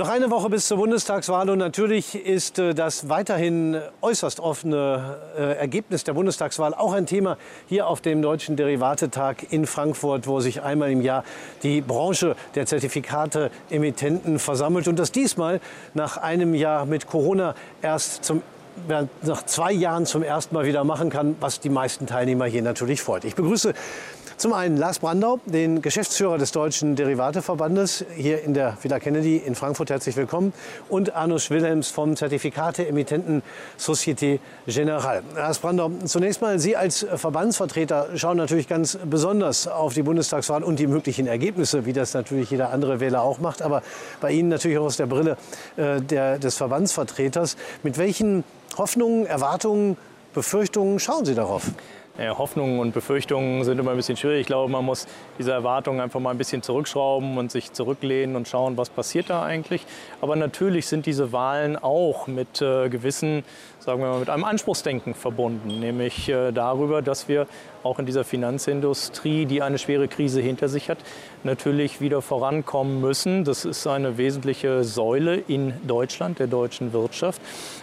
Noch eine Woche bis zur Bundestagswahl und natürlich ist äh, das weiterhin äußerst offene äh, Ergebnis der Bundestagswahl auch ein Thema hier auf dem Deutschen Derivatetag in Frankfurt, wo sich einmal im Jahr die Branche der Zertifikate-Emittenten versammelt und das diesmal nach einem Jahr mit Corona erst zum nach zwei Jahren zum ersten Mal wieder machen kann, was die meisten Teilnehmer hier natürlich freut. Ich begrüße zum einen Lars Brandau, den Geschäftsführer des Deutschen Derivateverbandes hier in der Villa Kennedy in Frankfurt. Herzlich willkommen. Und Arnus Wilhelms vom Zertifikate-Emittenten Société Générale. Lars Brandau, zunächst mal, Sie als Verbandsvertreter schauen natürlich ganz besonders auf die Bundestagswahl und die möglichen Ergebnisse, wie das natürlich jeder andere Wähler auch macht. Aber bei Ihnen natürlich auch aus der Brille äh, der, des Verbandsvertreters. Mit welchen Hoffnungen, Erwartungen, Befürchtungen schauen Sie darauf? Hoffnungen und Befürchtungen sind immer ein bisschen schwierig. Ich glaube, man muss diese Erwartungen einfach mal ein bisschen zurückschrauben und sich zurücklehnen und schauen, was passiert da eigentlich. Aber natürlich sind diese Wahlen auch mit äh, gewissen sagen wir mal, mit einem Anspruchsdenken verbunden, nämlich äh, darüber, dass wir auch in dieser Finanzindustrie, die eine schwere Krise hinter sich hat, natürlich wieder vorankommen müssen. Das ist eine wesentliche Säule in Deutschland, der deutschen Wirtschaft.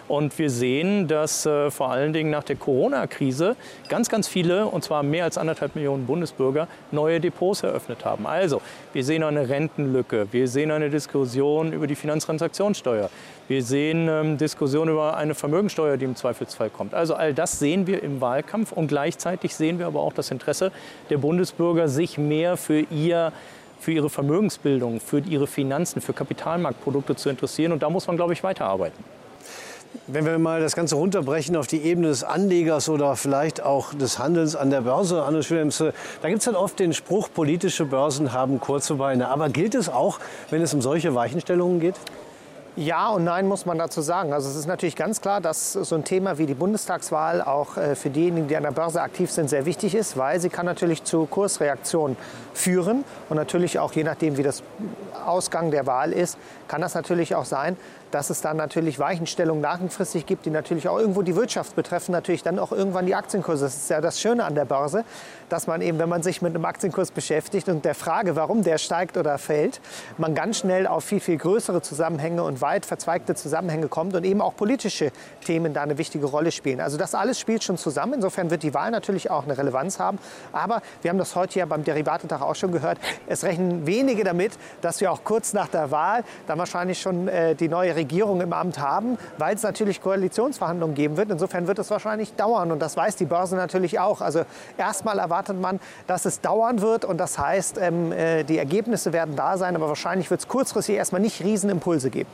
Und wir sehen, dass äh, vor allen Dingen nach der Corona-Krise ganz, ganz viele, und zwar mehr als anderthalb Millionen Bundesbürger, neue Depots eröffnet haben. Also, wir sehen eine Rentenlücke, wir sehen eine Diskussion über die Finanztransaktionssteuer, wir sehen ähm, Diskussionen über eine Vermögensteuer, die im Zweifelsfall kommt. Also all das sehen wir im Wahlkampf und gleichzeitig sehen wir aber auch das Interesse der Bundesbürger, sich mehr für ihr für ihre Vermögensbildung, für ihre Finanzen, für Kapitalmarktprodukte zu interessieren. Und da muss man, glaube ich, weiterarbeiten. Wenn wir mal das Ganze runterbrechen auf die Ebene des Anlegers oder vielleicht auch des Handelns an der Börse, Anne Wilhelms, da gibt es dann oft den Spruch, politische Börsen haben kurze Beine. Aber gilt es auch, wenn es um solche Weichenstellungen geht? Ja und nein muss man dazu sagen. Also es ist natürlich ganz klar, dass so ein Thema wie die Bundestagswahl auch äh, für diejenigen, die an der Börse aktiv sind, sehr wichtig ist, weil sie kann natürlich zu Kursreaktionen führen und natürlich auch je nachdem, wie das Ausgang der Wahl ist, kann das natürlich auch sein, dass es dann natürlich Weichenstellungen langfristig gibt, die natürlich auch irgendwo die Wirtschaft betreffen, natürlich dann auch irgendwann die Aktienkurse. Das ist ja das Schöne an der Börse, dass man eben, wenn man sich mit einem Aktienkurs beschäftigt und der Frage, warum der steigt oder fällt, man ganz schnell auf viel, viel größere Zusammenhänge und weit verzweigte Zusammenhänge kommt und eben auch politische Themen da eine wichtige Rolle spielen. Also das alles spielt schon zusammen. Insofern wird die Wahl natürlich auch eine Relevanz haben. Aber wir haben das heute ja beim Derivatetag auch schon gehört, es rechnen wenige damit, dass wir auch kurz nach der Wahl dann wahrscheinlich schon äh, die neue Regierung im Amt haben, weil es natürlich Koalitionsverhandlungen geben wird. Insofern wird es wahrscheinlich dauern und das weiß die Börse natürlich auch. Also erstmal erwartet man, dass es dauern wird und das heißt, ähm, äh, die Ergebnisse werden da sein, aber wahrscheinlich wird es kurzfristig erstmal nicht Riesenimpulse geben.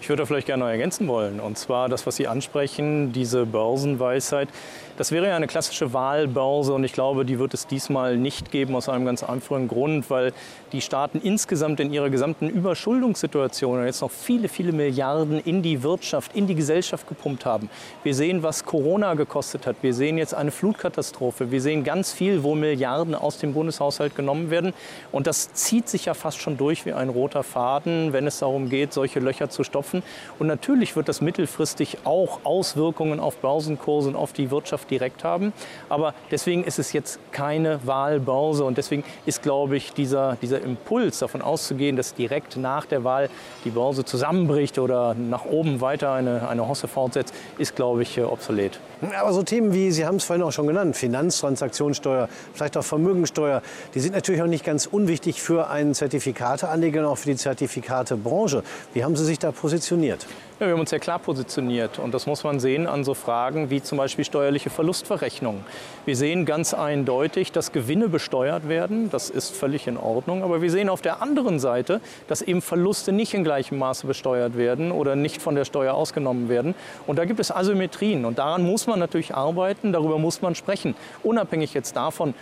Ich würde vielleicht gerne noch ergänzen wollen und zwar das, was Sie ansprechen, diese Börsenweisheit. Das wäre ja eine klassische Wahlbörse und ich glaube, die wird es diesmal nicht geben aus einem ganz einfachen Grund, weil die Staaten insgesamt in ihrer gesamten Überschuldungssituation jetzt noch viele, viele Milliarden in die Wirtschaft, in die Gesellschaft gepumpt haben. Wir sehen, was Corona gekostet hat. Wir sehen jetzt eine Flutkatastrophe. Wir sehen ganz viel, wo Milliarden aus dem Bundeshaushalt genommen werden. Und das zieht sich ja fast schon durch wie ein roter Faden, wenn es darum geht, solche Löcher zu stopfen. Und natürlich wird das mittelfristig auch Auswirkungen auf Börsenkurse und auf die Wirtschaft direkt haben. Aber deswegen ist es jetzt keine Wahlbörse und deswegen ist, glaube ich, dieser, dieser Impuls davon auszugehen, dass direkt nach der Wahl die Börse zusammenbricht oder nach oben weiter eine, eine Hosse fortsetzt, ist, glaube ich, äh, obsolet. Aber so Themen wie, Sie haben es vorhin auch schon genannt, Finanztransaktionssteuer, vielleicht auch Vermögensteuer, die sind natürlich auch nicht ganz unwichtig für einen Zertifikateanleger und auch für die Zertifikatebranche. Wie haben Sie sich da positioniert? Ja, wir haben uns sehr klar positioniert und das muss man sehen an so Fragen wie zum Beispiel steuerliche Verlustverrechnungen. Wir sehen ganz eindeutig, dass Gewinne besteuert werden, das ist völlig in Ordnung, aber wir sehen auf der anderen Seite, dass eben Verluste nicht in gleichem Maße besteuert werden oder nicht von der Steuer ausgenommen werden. Und da gibt es Asymmetrien. Und daran muss man natürlich arbeiten, darüber muss man sprechen, unabhängig jetzt davon,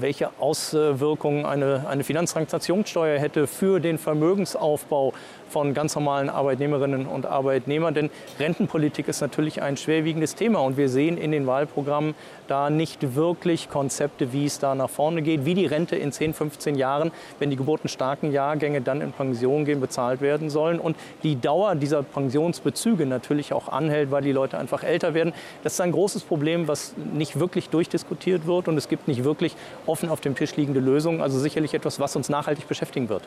welche Auswirkungen eine, eine Finanztransaktionssteuer hätte für den Vermögensaufbau von ganz normalen Arbeitnehmerinnen und Arbeitnehmern Arbeitnehmer. Denn Rentenpolitik ist natürlich ein schwerwiegendes Thema. Und wir sehen in den Wahlprogrammen da nicht wirklich Konzepte, wie es da nach vorne geht, wie die Rente in 10, 15 Jahren, wenn die geburtenstarken Jahrgänge dann in Pension gehen, bezahlt werden sollen. Und die Dauer dieser Pensionsbezüge natürlich auch anhält, weil die Leute einfach älter werden. Das ist ein großes Problem, was nicht wirklich durchdiskutiert wird. Und es gibt nicht wirklich offen auf dem Tisch liegende Lösungen. Also sicherlich etwas, was uns nachhaltig beschäftigen wird.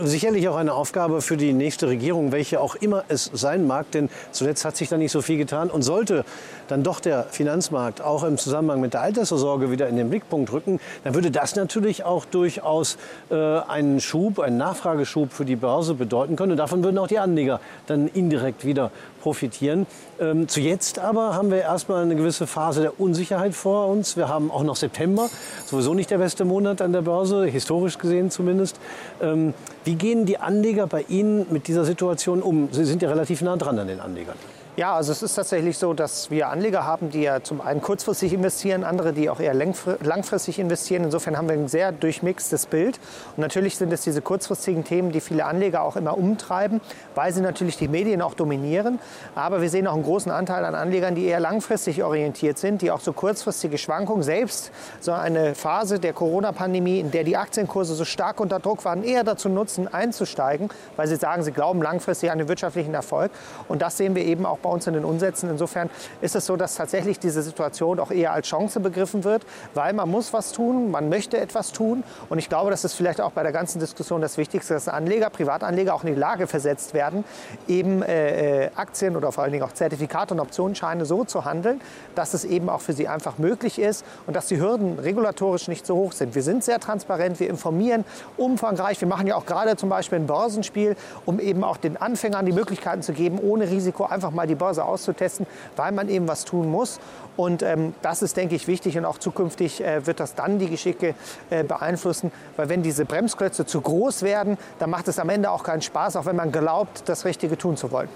Sicherlich auch eine Aufgabe für die nächste Regierung, welche auch immer es sein mag. Denn zuletzt hat sich da nicht so viel getan. Und sollte dann doch der Finanzmarkt auch im Zusammenhang mit der Altersvorsorge wieder in den Blickpunkt rücken, dann würde das natürlich auch durchaus äh, einen Schub, einen Nachfrageschub für die Börse bedeuten können. Und davon würden auch die Anleger dann indirekt wieder profitieren. Ähm, zu jetzt aber haben wir erstmal eine gewisse Phase der Unsicherheit vor uns. Wir haben auch noch September, sowieso nicht der beste Monat an der Börse, historisch gesehen zumindest. Ähm, wie gehen die Anleger bei Ihnen mit dieser Situation um? Sie sind ja relativ nah dran an den Anlegern. Ja, also es ist tatsächlich so, dass wir Anleger haben, die ja zum einen kurzfristig investieren, andere, die auch eher langfristig investieren. Insofern haben wir ein sehr durchmixtes Bild. Und natürlich sind es diese kurzfristigen Themen, die viele Anleger auch immer umtreiben, weil sie natürlich die Medien auch dominieren. Aber wir sehen auch einen großen Anteil an Anlegern, die eher langfristig orientiert sind, die auch so kurzfristige Schwankungen, selbst so eine Phase der Corona-Pandemie, in der die Aktienkurse so stark unter Druck waren, eher dazu nutzen, einzusteigen, weil sie sagen, sie glauben langfristig an den wirtschaftlichen Erfolg. Und das sehen wir eben auch bei uns in den Umsätzen. Insofern ist es so, dass tatsächlich diese Situation auch eher als Chance begriffen wird, weil man muss was tun, man möchte etwas tun. Und ich glaube, das ist vielleicht auch bei der ganzen Diskussion das Wichtigste, dass Anleger, Privatanleger auch in die Lage versetzt werden, eben äh, äh, Aktien oder vor allen Dingen auch Zertifikate und Optionsscheine so zu handeln, dass es eben auch für sie einfach möglich ist und dass die Hürden regulatorisch nicht so hoch sind. Wir sind sehr transparent, wir informieren umfangreich. Wir machen ja auch gerade zum Beispiel ein Börsenspiel, um eben auch den Anfängern die Möglichkeiten zu geben, ohne Risiko einfach mal die Börse auszutesten, weil man eben was tun muss. Und ähm, das ist, denke ich, wichtig und auch zukünftig äh, wird das dann die Geschicke äh, beeinflussen. Weil wenn diese Bremsklötze zu groß werden, dann macht es am Ende auch keinen Spaß, auch wenn man glaubt, das Richtige tun zu wollen.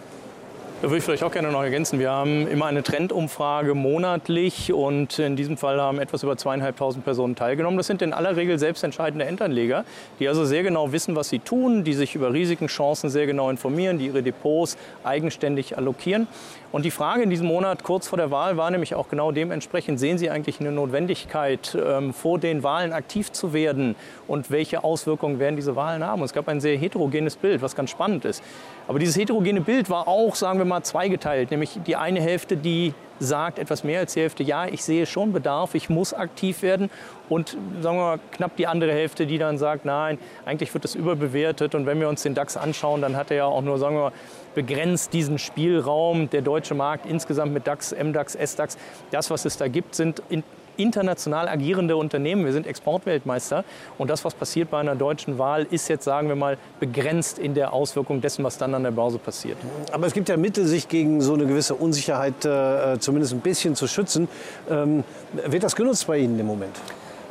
Da würde ich vielleicht auch gerne noch ergänzen. Wir haben immer eine Trendumfrage monatlich und in diesem Fall haben etwas über zweieinhalbtausend Personen teilgenommen. Das sind in aller Regel selbstentscheidende Endanleger, die also sehr genau wissen, was sie tun, die sich über Risiken, Chancen sehr genau informieren, die ihre Depots eigenständig allokieren. Und die Frage in diesem Monat kurz vor der Wahl war nämlich auch genau dementsprechend, sehen Sie eigentlich eine Notwendigkeit, ähm, vor den Wahlen aktiv zu werden und welche Auswirkungen werden diese Wahlen haben? Und es gab ein sehr heterogenes Bild, was ganz spannend ist. Aber dieses heterogene Bild war auch, sagen wir mal, zweigeteilt, nämlich die eine Hälfte, die sagt etwas mehr als die Hälfte, ja, ich sehe schon Bedarf, ich muss aktiv werden. Und sagen wir mal, knapp die andere Hälfte, die dann sagt, nein, eigentlich wird das überbewertet. Und wenn wir uns den DAX anschauen, dann hat er ja auch nur, sagen wir mal, begrenzt diesen Spielraum. Der deutsche Markt insgesamt mit DAX, MDAX, SDAX, das, was es da gibt, sind in international agierende Unternehmen. Wir sind Exportweltmeister. Und das, was passiert bei einer deutschen Wahl, ist jetzt, sagen wir mal, begrenzt in der Auswirkung dessen, was dann an der Börse passiert. Aber es gibt ja Mittel, sich gegen so eine gewisse Unsicherheit äh, zumindest ein bisschen zu schützen. Ähm, wird das genutzt bei Ihnen im Moment?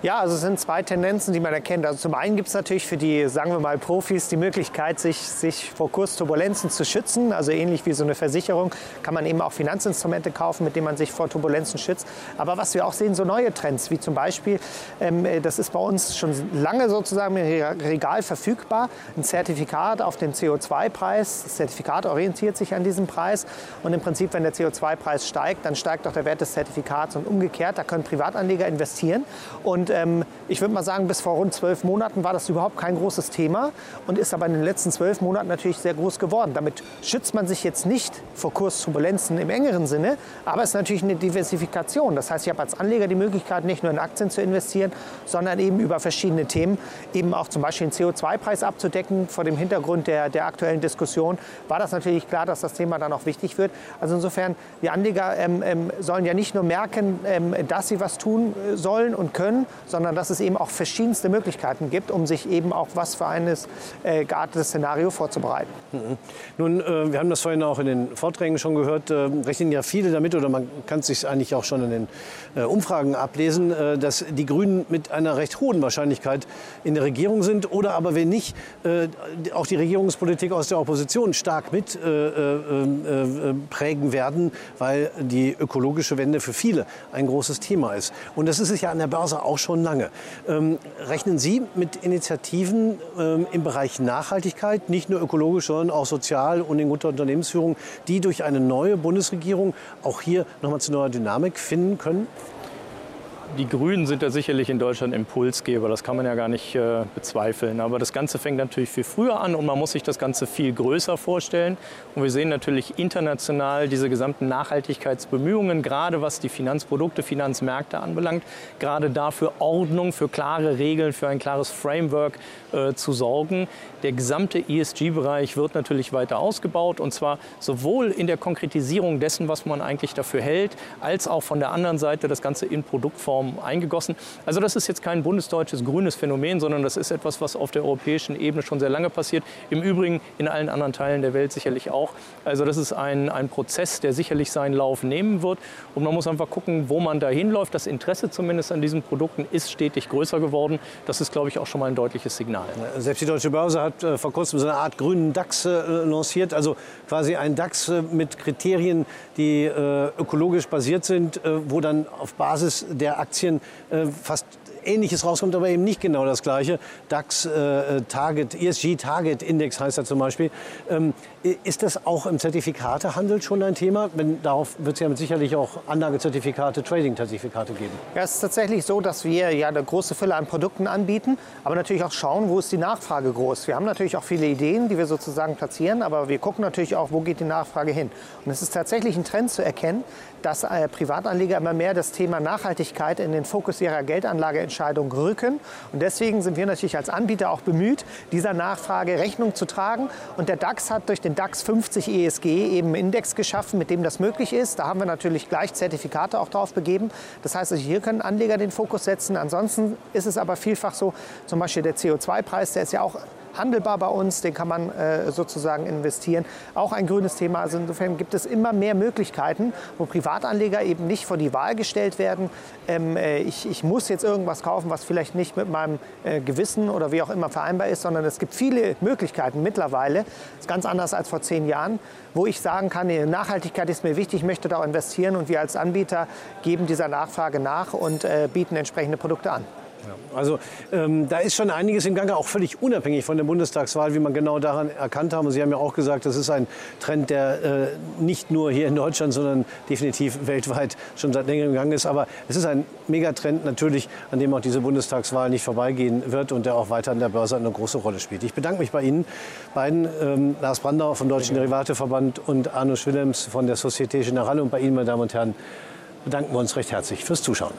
Ja, also es sind zwei Tendenzen, die man erkennt. Also zum einen gibt es natürlich für die, sagen wir mal, Profis die Möglichkeit, sich, sich vor Kursturbulenzen zu schützen. Also ähnlich wie so eine Versicherung kann man eben auch Finanzinstrumente kaufen, mit denen man sich vor Turbulenzen schützt. Aber was wir auch sehen, so neue Trends, wie zum Beispiel, ähm, das ist bei uns schon lange sozusagen im Regal verfügbar, ein Zertifikat auf den CO2-Preis. Das Zertifikat orientiert sich an diesem Preis. Und im Prinzip, wenn der CO2-Preis steigt, dann steigt auch der Wert des Zertifikats. Und umgekehrt, da können Privatanleger investieren. Und ähm, ich würde mal sagen, bis vor rund zwölf Monaten war das überhaupt kein großes Thema und ist aber in den letzten zwölf Monaten natürlich sehr groß geworden. Damit schützt man sich jetzt nicht vor Kursturbulenzen im engeren Sinne, aber es ist natürlich eine Diversifikation. Das heißt, ich habe als Anleger die Möglichkeit, nicht nur in Aktien zu investieren, sondern eben über verschiedene Themen, eben auch zum Beispiel den CO2-Preis abzudecken. Vor dem Hintergrund der, der aktuellen Diskussion war das natürlich klar, dass das Thema dann auch wichtig wird. Also insofern, die Anleger ähm, ähm, sollen ja nicht nur merken, ähm, dass sie was tun äh, sollen und können, sondern dass es eben auch verschiedenste Möglichkeiten gibt, um sich eben auch was für eines äh, geartetes Szenario vorzubereiten. Mhm. Nun, äh, wir haben das vorhin auch in den Vorträgen schon gehört, äh, rechnen ja viele damit, oder man kann es sich eigentlich auch schon in den äh, Umfragen ablesen, äh, dass die Grünen mit einer recht hohen Wahrscheinlichkeit in der Regierung sind oder aber wenn nicht, äh, auch die Regierungspolitik aus der Opposition stark mit prägen werden, weil die ökologische Wende für viele ein großes Thema ist. Und das ist es ja an der Börse auch schon schon lange. Ähm, rechnen Sie mit Initiativen ähm, im Bereich Nachhaltigkeit, nicht nur ökologisch, sondern auch sozial und in guter Unternehmensführung, die durch eine neue Bundesregierung auch hier nochmal zu neuer Dynamik finden können? Die Grünen sind da sicherlich in Deutschland Impulsgeber, das kann man ja gar nicht äh, bezweifeln. Aber das Ganze fängt natürlich viel früher an und man muss sich das Ganze viel größer vorstellen. Und wir sehen natürlich international diese gesamten Nachhaltigkeitsbemühungen, gerade was die Finanzprodukte, Finanzmärkte anbelangt, gerade dafür Ordnung, für klare Regeln, für ein klares Framework äh, zu sorgen. Der gesamte ESG-Bereich wird natürlich weiter ausgebaut und zwar sowohl in der Konkretisierung dessen, was man eigentlich dafür hält, als auch von der anderen Seite das Ganze in Produktform Form eingegossen. Also das ist jetzt kein bundesdeutsches grünes Phänomen, sondern das ist etwas, was auf der europäischen Ebene schon sehr lange passiert. Im Übrigen in allen anderen Teilen der Welt sicherlich auch. Also das ist ein, ein Prozess, der sicherlich seinen Lauf nehmen wird. Und man muss einfach gucken, wo man da hinläuft. Das Interesse zumindest an diesen Produkten ist stetig größer geworden. Das ist, glaube ich, auch schon mal ein deutliches Signal. Selbst die Deutsche Börse hat äh, vor kurzem so eine Art grünen DAX äh, lanciert. Also quasi ein DAX äh, mit Kriterien, die ökologisch basiert sind, wo dann auf Basis der Aktien äh, fast Ähnliches rauskommt, aber eben nicht genau das Gleiche. DAX äh, Target, ESG Target Index heißt er zum Beispiel. Ähm, ist das auch im Zertifikatehandel schon ein Thema? Wenn, darauf wird es ja sicherlich auch Anlagezertifikate, Trading-Zertifikate geben. Ja, es ist tatsächlich so, dass wir ja eine große Fülle an Produkten anbieten, aber natürlich auch schauen, wo ist die Nachfrage groß. Wir haben natürlich auch viele Ideen, die wir sozusagen platzieren, aber wir gucken natürlich auch, wo geht die Nachfrage hin. Und es ist tatsächlich ein Trend zu erkennen, dass äh, Privatanleger immer mehr das Thema Nachhaltigkeit in den Fokus ihrer Geldanlageentscheidung rücken. Und deswegen sind wir natürlich als Anbieter auch bemüht, dieser Nachfrage Rechnung zu tragen. Und der DAX hat durch den DAX 50 ESG eben einen Index geschaffen, mit dem das möglich ist. Da haben wir natürlich gleich Zertifikate auch drauf begeben. Das heißt, also hier können Anleger den Fokus setzen. Ansonsten ist es aber vielfach so, zum Beispiel der CO2-Preis, der ist ja auch handelbar bei uns, den kann man äh, sozusagen investieren. Auch ein grünes Thema. Also insofern gibt es immer mehr Möglichkeiten, wo Privatanleger eben nicht vor die Wahl gestellt werden. Ähm, äh, ich, ich, muss jetzt irgendwas kaufen, was vielleicht nicht mit meinem äh, Gewissen oder wie auch immer vereinbar ist, sondern es gibt viele Möglichkeiten mittlerweile. Das ist ganz anders als vor zehn Jahren, wo ich sagen kann, die Nachhaltigkeit ist mir wichtig, ich möchte da investieren und wir als Anbieter geben dieser Nachfrage nach und äh, bieten entsprechende Produkte an. Ja, also ähm, da ist schon einiges im Gange, auch völlig unabhängig von der Bundestagswahl, wie man genau daran erkannt haben. Und Sie haben ja auch gesagt, das ist ein Trend, der äh, nicht nur hier in Deutschland, sondern definitiv weltweit schon seit längerem im Gang ist. Aber es ist ein Megatrend natürlich, an dem auch diese Bundestagswahl nicht vorbeigehen wird und der auch weiter an der Börse eine große Rolle spielt. Ich bedanke mich bei Ihnen beiden, ähm, Lars Brandauer vom Deutschen Derivateverband und Arno Willems von der Societe Generale. Und bei Ihnen, meine Damen und Herren, bedanken wir uns recht herzlich fürs Zuschauen.